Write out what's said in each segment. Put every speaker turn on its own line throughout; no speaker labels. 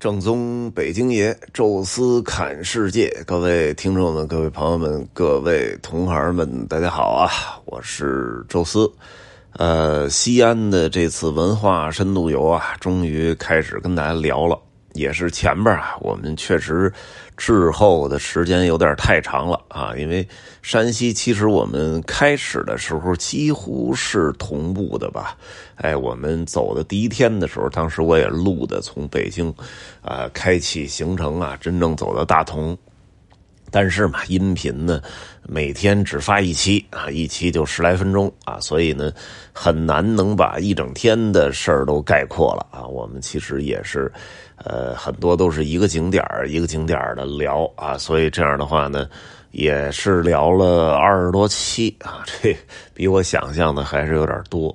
正宗北京爷，宙斯侃世界。各位听众们，各位朋友们，各位同行们，大家好啊！我是宙斯。呃，西安的这次文化深度游啊，终于开始跟大家聊了。也是前边啊，我们确实滞后的时间有点太长了啊，因为山西其实我们开始的时候几乎是同步的吧。哎，我们走的第一天的时候，当时我也录的，从北京啊开启行程啊，真正走到大同。但是嘛，音频呢每天只发一期啊，一期就十来分钟啊，所以呢很难能把一整天的事儿都概括了啊。我们其实也是，呃，很多都是一个景点一个景点的聊啊，所以这样的话呢，也是聊了二十多期啊，这比我想象的还是有点多。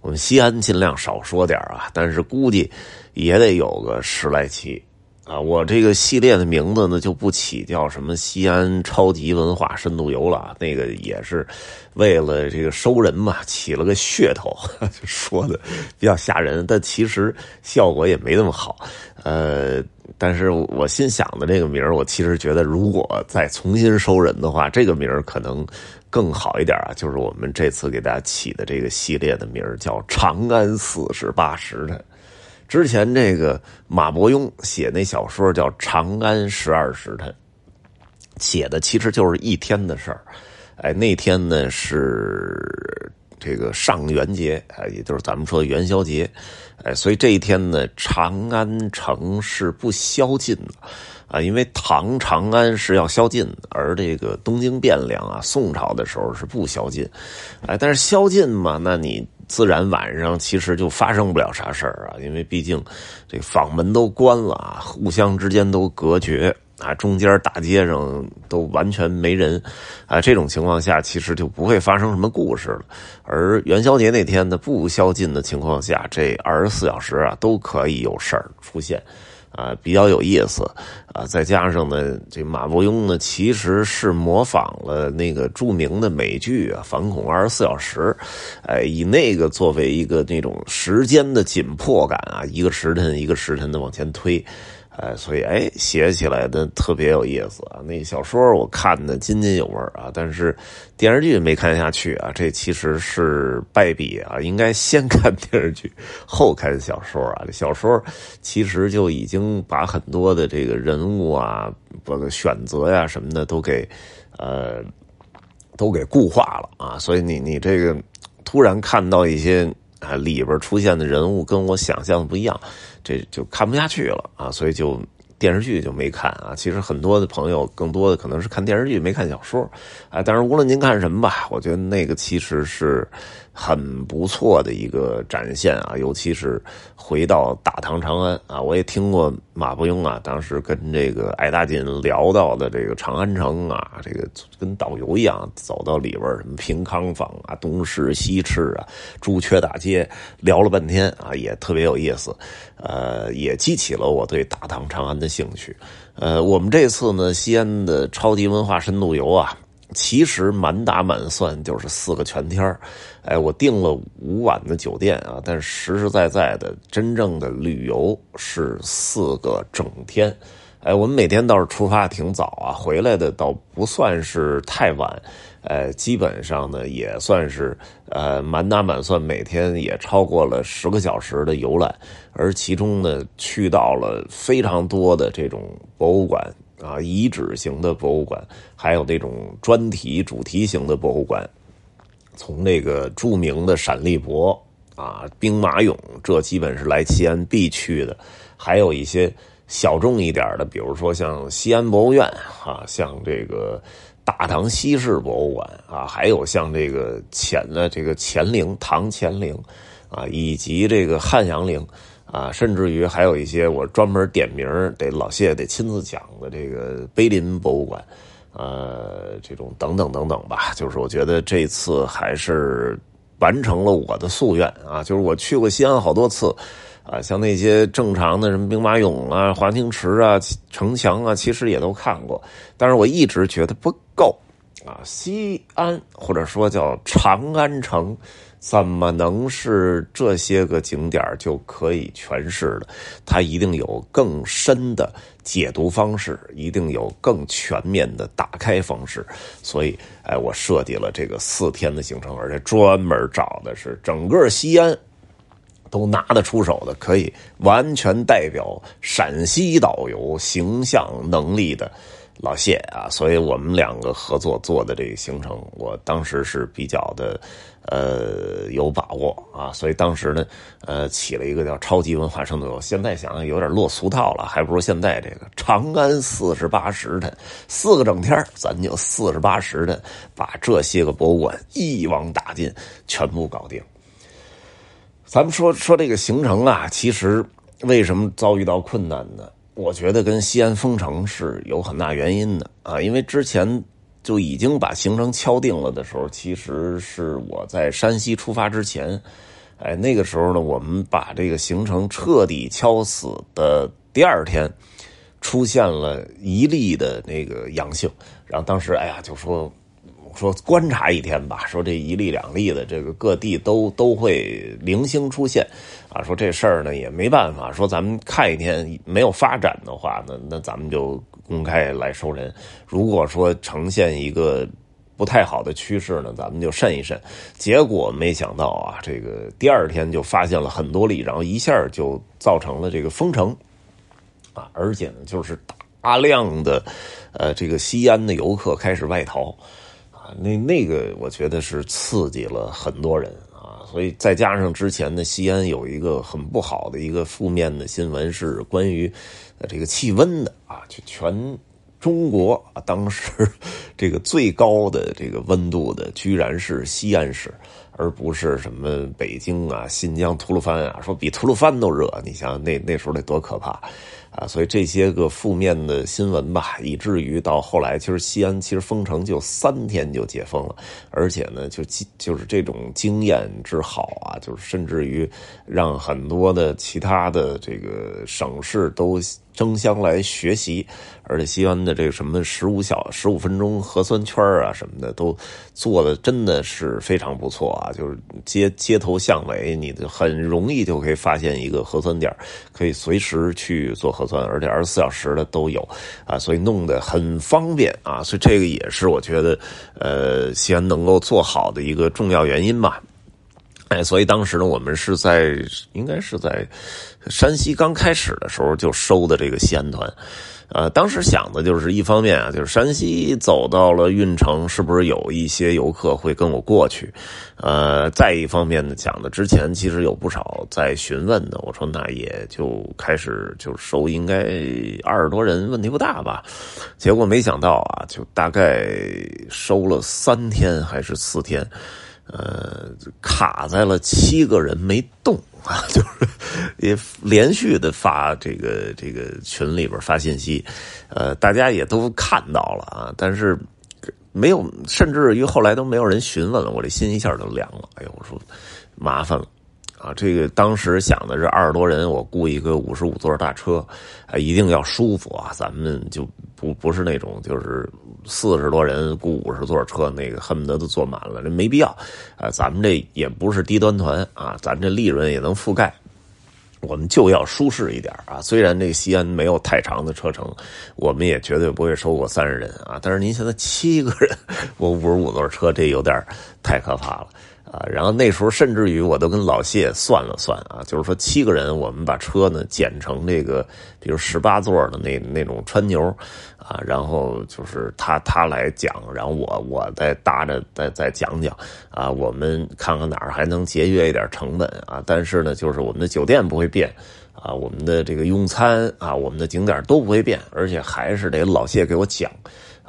我们西安尽量少说点啊，但是估计也得有个十来期。啊，我这个系列的名字呢就不起叫什么西安超级文化深度游了，那个也是为了这个收人嘛，起了个噱头，就说的比较吓人，但其实效果也没那么好。呃，但是我心想的这个名我其实觉得如果再重新收人的话，这个名可能更好一点啊。就是我们这次给大家起的这个系列的名叫“长安四十八时辰”。之前这个马伯庸写那小说叫《长安十二时辰》，写的其实就是一天的事儿。哎，那天呢是这个上元节，哎，也就是咱们说的元宵节。哎，所以这一天呢，长安城是不宵禁的啊，因为唐长安是要宵禁，而这个东京汴梁啊，宋朝的时候是不宵禁。哎，但是宵禁嘛，那你。自然晚上其实就发生不了啥事儿啊，因为毕竟这房门都关了啊，互相之间都隔绝啊，中间大街上都完全没人啊，这种情况下其实就不会发生什么故事了。而元宵节那天的不宵禁的情况下，这二十四小时啊都可以有事儿出现。啊，比较有意思，啊，再加上呢，这马伯庸呢，其实是模仿了那个著名的美剧啊，《反恐二十四小时》，哎，以那个作为一个那种时间的紧迫感啊，一个时辰一个时辰的往前推。哎，所以哎，写起来的特别有意思啊！那小说我看的津津有味啊，但是电视剧没看下去啊。这其实是败笔啊，应该先看电视剧，后看小说啊。这小说其实就已经把很多的这个人物啊，包括选择呀什么的都给呃都给固化了啊。所以你你这个突然看到一些啊里边出现的人物跟我想象的不一样。这就看不下去了啊，所以就电视剧就没看啊。其实很多的朋友更多的可能是看电视剧没看小说啊。但是无论您看什么吧，我觉得那个其实是。很不错的一个展现啊，尤其是回到大唐长安啊，我也听过马伯庸啊，当时跟这个艾大锦聊到的这个长安城啊，这个跟导游一样，走到里边什么平康坊啊、东市西市啊、朱雀大街，聊了半天啊，也特别有意思，呃，也激起了我对大唐长安的兴趣。呃，我们这次呢，西安的超级文化深度游啊。其实满打满算就是四个全天哎，我订了五晚的酒店啊，但实实在在的真正的旅游是四个整天，哎，我们每天倒是出发挺早啊，回来的倒不算是太晚，呃，基本上呢也算是呃满打满算每天也超过了十个小时的游览，而其中呢去到了非常多的这种博物馆。啊，遗址型的博物馆，还有那种专题主题型的博物馆，从那个著名的陕历博啊、兵马俑，这基本是来西安必去的。还有一些小众一点的，比如说像西安博物院啊，像这个大唐西市博物馆啊，还有像这个乾的这个乾陵、唐乾陵啊，以及这个汉阳陵。啊，甚至于还有一些我专门点名得老谢得亲自讲的这个碑林博物馆，呃，这种等等等等吧，就是我觉得这次还是完成了我的夙愿啊，就是我去过西安好多次，啊，像那些正常的什么兵马俑啊、华清池啊、城墙啊，其实也都看过，但是我一直觉得不够啊，西安或者说叫长安城。怎么能是这些个景点就可以诠释的？它一定有更深的解读方式，一定有更全面的打开方式。所以，哎，我设计了这个四天的行程，而且专门找的是整个西安都拿得出手的，可以完全代表陕西导游形象能力的。老谢啊，所以我们两个合作做的这个行程，我当时是比较的，呃，有把握啊，所以当时呢，呃，起了一个叫“超级文化深度游”。现在想想有点落俗套了，还不如现在这个“长安四十八时辰”，四个整天咱就四十八时辰，把这些个博物馆一网打尽，全部搞定。咱们说说这个行程啊，其实为什么遭遇到困难呢？我觉得跟西安封城是有很大原因的啊，因为之前就已经把行程敲定了的时候，其实是我在山西出发之前，哎，那个时候呢，我们把这个行程彻底敲死的第二天，出现了一例的那个阳性，然后当时哎呀，就说。说观察一天吧，说这一例两例的，这个各地都都会零星出现，啊，说这事儿呢也没办法，说咱们看一天没有发展的话，那那咱们就公开来收人。如果说呈现一个不太好的趋势呢，咱们就慎一慎。结果没想到啊，这个第二天就发现了很多例，然后一下就造成了这个封城，啊，而且呢就是大量的呃这个西安的游客开始外逃。那那个，我觉得是刺激了很多人啊，所以再加上之前的西安有一个很不好的一个负面的新闻，是关于这个气温的啊，就全中国啊，当时 这个最高的这个温度的，居然是西安市，而不是什么北京啊、新疆吐鲁番啊，说比吐鲁番都热，你想那那时候得多可怕。啊，所以这些个负面的新闻吧，以至于到后来，其实西安其实封城就三天就解封了，而且呢，就就是这种经验之好啊，就是甚至于让很多的其他的这个省市都。争相来学习，而且西安的这个什么十五小十五分钟核酸圈啊什么的，都做的真的是非常不错啊！就是街街头巷尾，你很容易就可以发现一个核酸点，可以随时去做核酸，而且二十四小时的都有啊，所以弄得很方便啊！所以这个也是我觉得，呃，西安能够做好的一个重要原因吧。哎，所以当时呢，我们是在应该是在山西刚开始的时候就收的这个西安团，呃，当时想的就是一方面啊，就是山西走到了运城，是不是有一些游客会跟我过去？呃，再一方面呢，讲的之前其实有不少在询问的，我说那也就开始就收，应该二十多人问题不大吧？结果没想到啊，就大概收了三天还是四天。呃，卡在了七个人没动啊，就是也连续的发这个这个群里边发信息，呃，大家也都看到了啊，但是没有，甚至于后来都没有人询问了，我这心一下就凉了。哎呦，我说麻烦了。啊，这个当时想的是二十多人，我雇一个五十五座大车，啊，一定要舒服啊！咱们就不不是那种就是四十多人雇五十座车，那个恨不得都坐满了，这没必要。啊，咱们这也不是低端团啊，咱这利润也能覆盖，我们就要舒适一点啊。虽然这西安没有太长的车程，我们也绝对不会收过三十人啊。但是您现在七个人，我五十五座车，这有点太可怕了。啊，然后那时候甚至于我都跟老谢算了算啊，就是说七个人，我们把车呢减成这个，比如十八座的那那种川牛，啊，然后就是他他来讲，然后我我再搭着再再讲讲，啊，我们看看哪儿还能节约一点成本啊，但是呢，就是我们的酒店不会变，啊，我们的这个用餐啊，我们的景点都不会变，而且还是得老谢给我讲。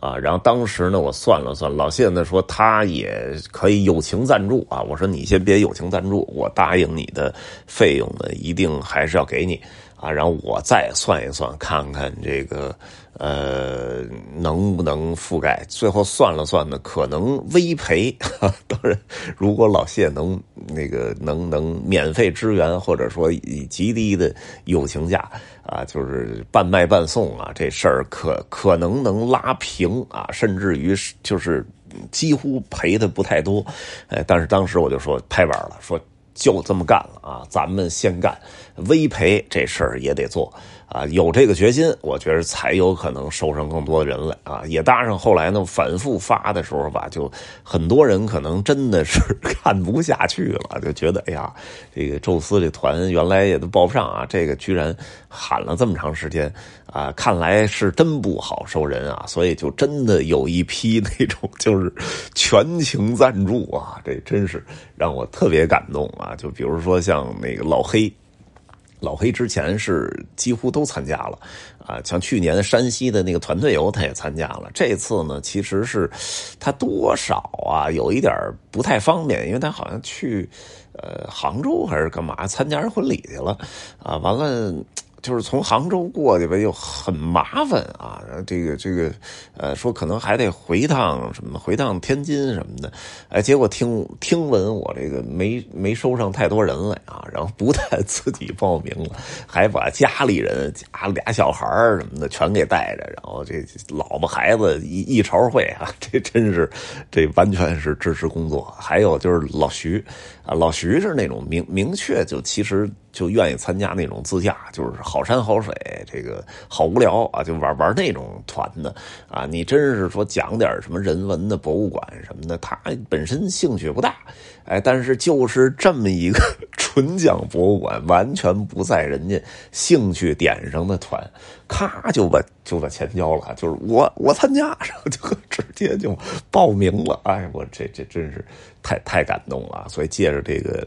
啊，然后当时呢，我算了算，老谢呢说他也可以友情赞助啊。我说你先别友情赞助，我答应你的费用呢，一定还是要给你啊。然后我再算一算，看看这个呃能不能覆盖。最后算了算呢，可能微赔。当然，如果老谢能那个能能免费支援，或者说以极低的友情价。啊，就是半卖半送啊，这事儿可可能能拉平啊，甚至于就是几乎赔的不太多，哎，但是当时我就说拍板了，说就这么干了啊，咱们先干，微赔这事儿也得做。啊，有这个决心，我觉得才有可能收上更多的人来啊！也搭上后来呢，反复发的时候吧，就很多人可能真的是 看不下去了，就觉得哎呀，这个宙斯这团原来也都报不上啊，这个居然喊了这么长时间啊，看来是真不好收人啊，所以就真的有一批 那种就是全情赞助啊，这真是让我特别感动啊！就比如说像那个老黑。老黑之前是几乎都参加了，啊，像去年山西的那个团队游他也参加了。这次呢，其实是他多少啊有一点不太方便，因为他好像去呃杭州还是干嘛参加人婚礼去了，啊，完了。就是从杭州过去吧，又很麻烦啊。这个这个，呃，说可能还得回趟什么，回趟天津什么的。哎，结果听听闻我这个没没收上太多人来啊，然后不但自己报名了，还把家里人家俩小孩什么的全给带着，然后这老婆孩子一一朝会啊，这真是这完全是支持工作。还有就是老徐啊，老徐是那种明明确就其实。就愿意参加那种自驾，就是好山好水，这个好无聊啊，就玩玩那种团的啊。你真是说讲点什么人文的博物馆什么的，他本身兴趣不大，哎，但是就是这么一个纯讲博物馆，完全不在人家兴趣点上的团，咔就把就把钱交了，就是我我参加，然后就直接就报名了。哎，我这这真是太太感动了，所以借着这个。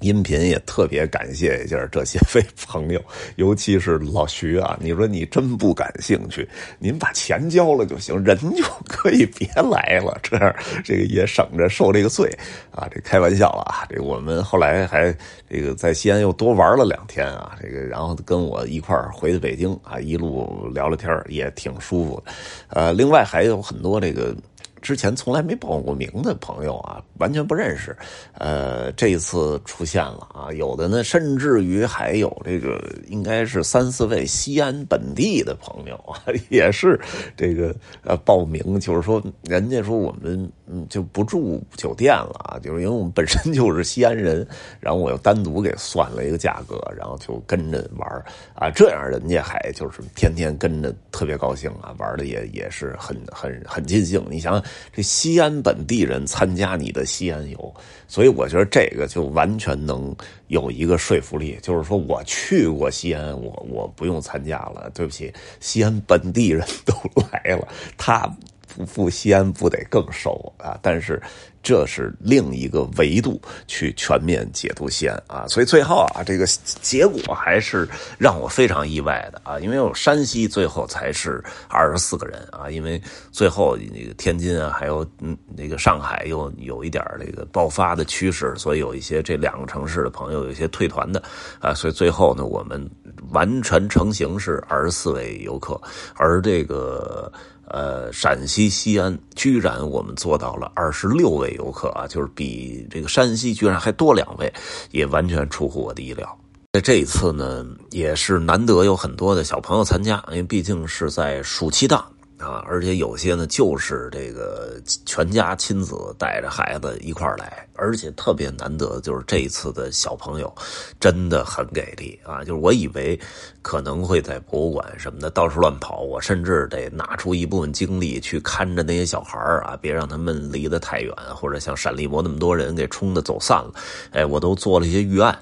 音频也特别感谢一下这些位朋友，尤其是老徐啊！你说你真不感兴趣，您把钱交了就行，人就可以别来了，这样这个也省着受这个罪啊！这开玩笑了啊！这我们后来还这个在西安又多玩了两天啊！这个然后跟我一块儿回的北京啊，一路聊聊天也挺舒服的。呃，另外还有很多这个。之前从来没报过名的朋友啊，完全不认识。呃，这一次出现了啊，有的呢，甚至于还有这个，应该是三四位西安本地的朋友啊，也是这个呃报名，就是说人家说我们就不住酒店了啊，就是因为我们本身就是西安人，然后我又单独给算了一个价格，然后就跟着玩啊，这样人家还就是天天跟着，特别高兴啊，玩的也也是很很很尽兴。你想想。这西安本地人参加你的西安游，所以我觉得这个就完全能有一个说服力，就是说我去过西安，我我不用参加了。对不起，西安本地人都 来了，他不赴西安不得更熟啊？但是。这是另一个维度去全面解读西安啊，所以最后啊，这个结果还是让我非常意外的啊，因为有山西最后才是二十四个人啊，因为最后那个天津啊，还有嗯那个上海又有一点这个爆发的趋势，所以有一些这两个城市的朋友有一些退团的啊，所以最后呢，我们完全成型是二十四位游客，而这个。呃，陕西西安居然我们做到了二十六位游客啊，就是比这个山西居然还多两位，也完全出乎我的意料。在这一次呢，也是难得有很多的小朋友参加，因为毕竟是在暑期档。啊，而且有些呢，就是这个全家亲子带着孩子一块儿来，而且特别难得，就是这一次的小朋友真的很给力啊！就是我以为可能会在博物馆什么的到处乱跑，我甚至得拿出一部分精力去看着那些小孩啊，别让他们离得太远，或者像闪立博那么多人给冲的走散了。哎，我都做了一些预案。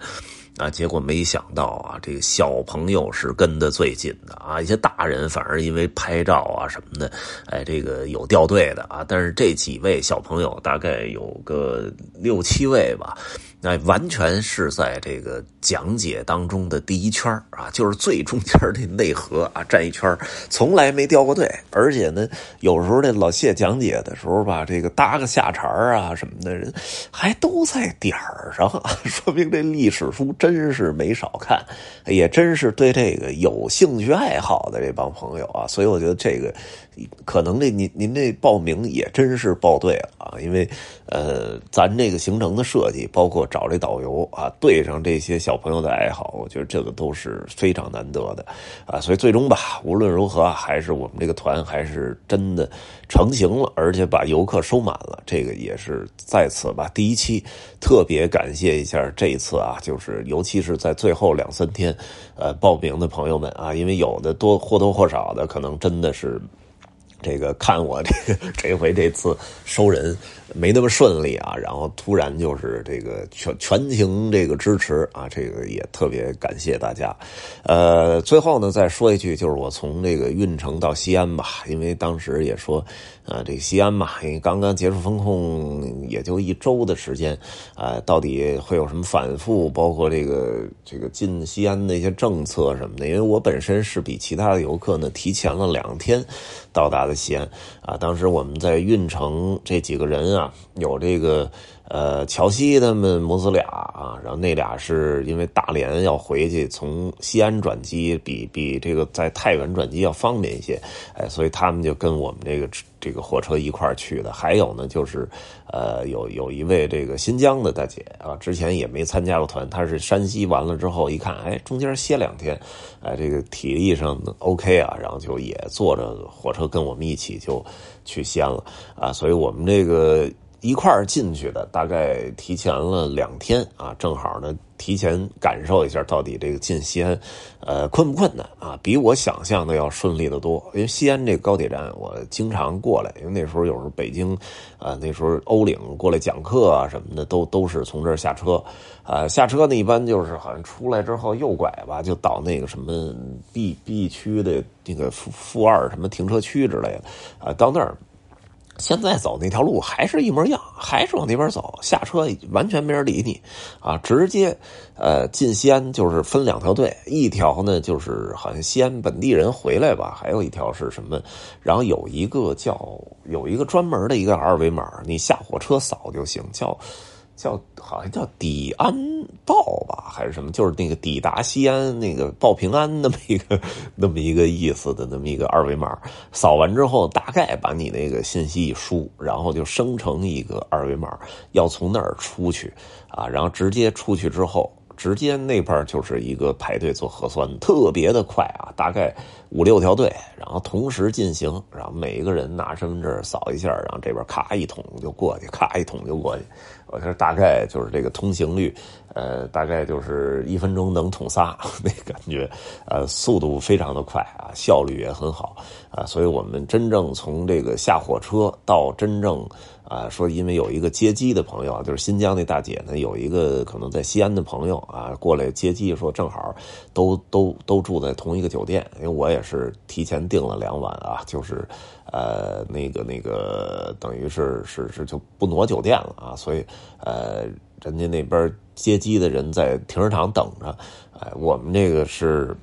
啊，结果没想到啊，这个小朋友是跟的最近的啊，一些大人反而因为拍照啊什么的，哎，这个有掉队的啊，但是这几位小朋友大概有个六七位吧。那完全是在这个讲解当中的第一圈啊，就是最中间这内核啊，站一圈从来没掉过队。而且呢，有时候这老谢讲解的时候吧，这个搭个下茬啊什么的人，还都在点儿上，说明这历史书真是没少看，也真是对这个有兴趣爱好的这帮朋友啊。所以我觉得这个。可能这您您这报名也真是报对了啊，因为呃，咱这个行程的设计，包括找这导游啊，对上这些小朋友的爱好，我觉得这个都是非常难得的啊。所以最终吧，无论如何，还是我们这个团还是真的成型了，而且把游客收满了。这个也是在此吧，第一期特别感谢一下这一次啊，就是尤其是在最后两三天，呃，报名的朋友们啊，因为有的多或多或少的可能真的是。这个看我这个这回这次收人没那么顺利啊，然后突然就是这个全全情这个支持啊，这个也特别感谢大家。呃，最后呢再说一句，就是我从这个运城到西安吧，因为当时也说，呃，这个西安嘛，刚刚结束封控，也就一周的时间，啊，到底会有什么反复，包括这个这个进西安的一些政策什么的，因为我本身是比其他的游客呢提前了两天到达的。西安啊，当时我们在运城这几个人啊，有这个呃乔西他们母子俩啊，然后那俩是因为大连要回去，从西安转机比比这个在太原转机要方便一些，哎，所以他们就跟我们这个这个火车一块去的。还有呢，就是呃有有一位这个新疆的大姐啊，之前也没参加过团，她是山西完了之后一看，哎，中间歇两天，哎，这个体力上 OK 啊，然后就也坐着火车跟我们一起就去西安了啊，所以我们这个。一块儿进去的，大概提前了两天啊，正好呢，提前感受一下到底这个进西安，呃，困不困难啊？比我想象的要顺利的多。因为西安这个高铁站，我经常过来，因为那时候有时候北京，啊，那时候欧领过来讲课啊什么的，都都是从这儿下车，啊，下车呢一般就是好像出来之后右拐吧，就到那个什么 B B 区的那个负负二什么停车区之类的，啊，到那儿。现在走那条路还是一模一样，还是往那边走。下车完全没人理你，啊，直接，呃，进西安就是分两条队，一条呢就是好像西安本地人回来吧，还有一条是什么？然后有一个叫有一个专门的一个二维码，你下火车扫就行，叫。叫好像叫抵安报吧，还是什么？就是那个抵达西安那个报平安那么一个那么一个意思的那么一个二维码，扫完之后大概把你那个信息一输，然后就生成一个二维码，要从那儿出去啊，然后直接出去之后。直接那边就是一个排队做核酸，特别的快啊，大概五六条队，然后同时进行，然后每一个人拿身份证扫一下，然后这边咔一捅就过去，咔一捅就过去。我说大概就是这个通行率，呃，大概就是一分钟能捅仨，那感觉，呃，速度非常的快啊，效率也很好啊，所以我们真正从这个下火车到真正。啊，说因为有一个接机的朋友啊，就是新疆那大姐呢，有一个可能在西安的朋友啊，过来接机，说正好都都都住在同一个酒店，因为我也是提前订了两晚啊，就是呃那个那个等于是是是就不挪酒店了啊，所以呃人家那边接机的人在停车场等着，哎，我们这个是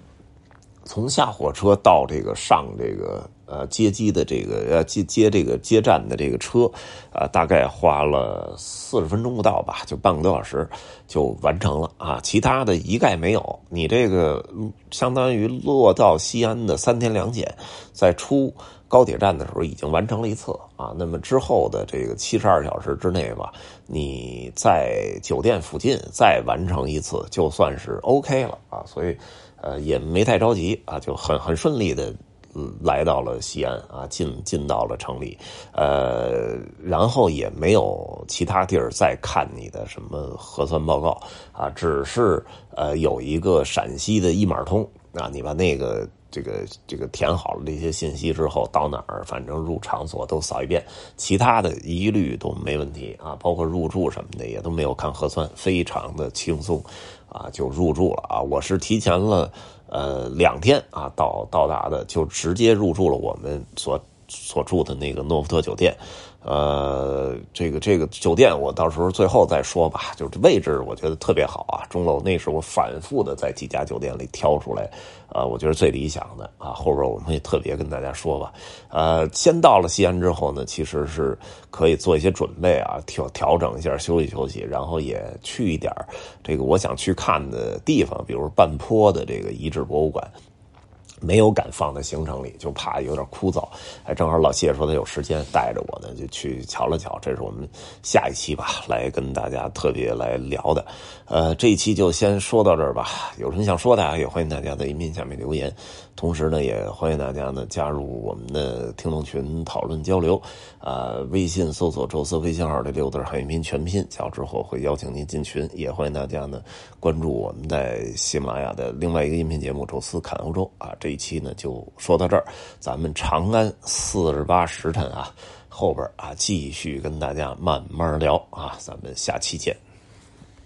从下火车到这个上这个。呃，接机的这个呃接接这个接站的这个车，啊，大概花了四十分钟不到吧，就半个多小时就完成了啊。其他的一概没有。你这个相当于落到西安的三天两检，在出高铁站的时候已经完成了一次啊。那么之后的这个七十二小时之内吧，你在酒店附近再完成一次，就算是 OK 了啊。所以呃也没太着急啊，就很很顺利的。来到了西安啊，进进到了城里，呃，然后也没有其他地儿再看你的什么核酸报告啊，只是呃有一个陕西的一码通啊，你把那个这个这个填好了这些信息之后，到哪儿反正入场所都扫一遍，其他的一律都没问题啊，包括入住什么的也都没有看核酸，非常的轻松啊，就入住了啊，我是提前了。呃，两天啊，到到达的就直接入住了我们所所住的那个诺福特酒店。呃，这个这个酒店我到时候最后再说吧。就是位置我觉得特别好啊，钟楼那是我反复的在几家酒店里挑出来，啊，我觉得最理想的啊。后边我们也特别跟大家说吧。呃，先到了西安之后呢，其实是可以做一些准备啊，调调整一下，休息休息，然后也去一点这个我想去看的地方，比如半坡的这个遗址博物馆。没有敢放在行程里，就怕有点枯燥。哎，正好老谢说他有时间，带着我呢就去瞧了瞧。这是我们下一期吧，来跟大家特别来聊的。呃，这一期就先说到这儿吧。有什么想说的，也欢迎大家在音频下面留言。同时呢，也欢迎大家呢加入我们的听众群讨论交流。啊，微信搜索“宙斯”微信号的六字汉语拼全拼，加之后会邀请您进群。也欢迎大家呢关注我们在喜马拉雅的另外一个音频节目《宙斯侃欧洲》啊。这一期呢就说到这儿，咱们长安四十八时辰啊，后边啊继续跟大家慢慢聊啊，咱们下期见。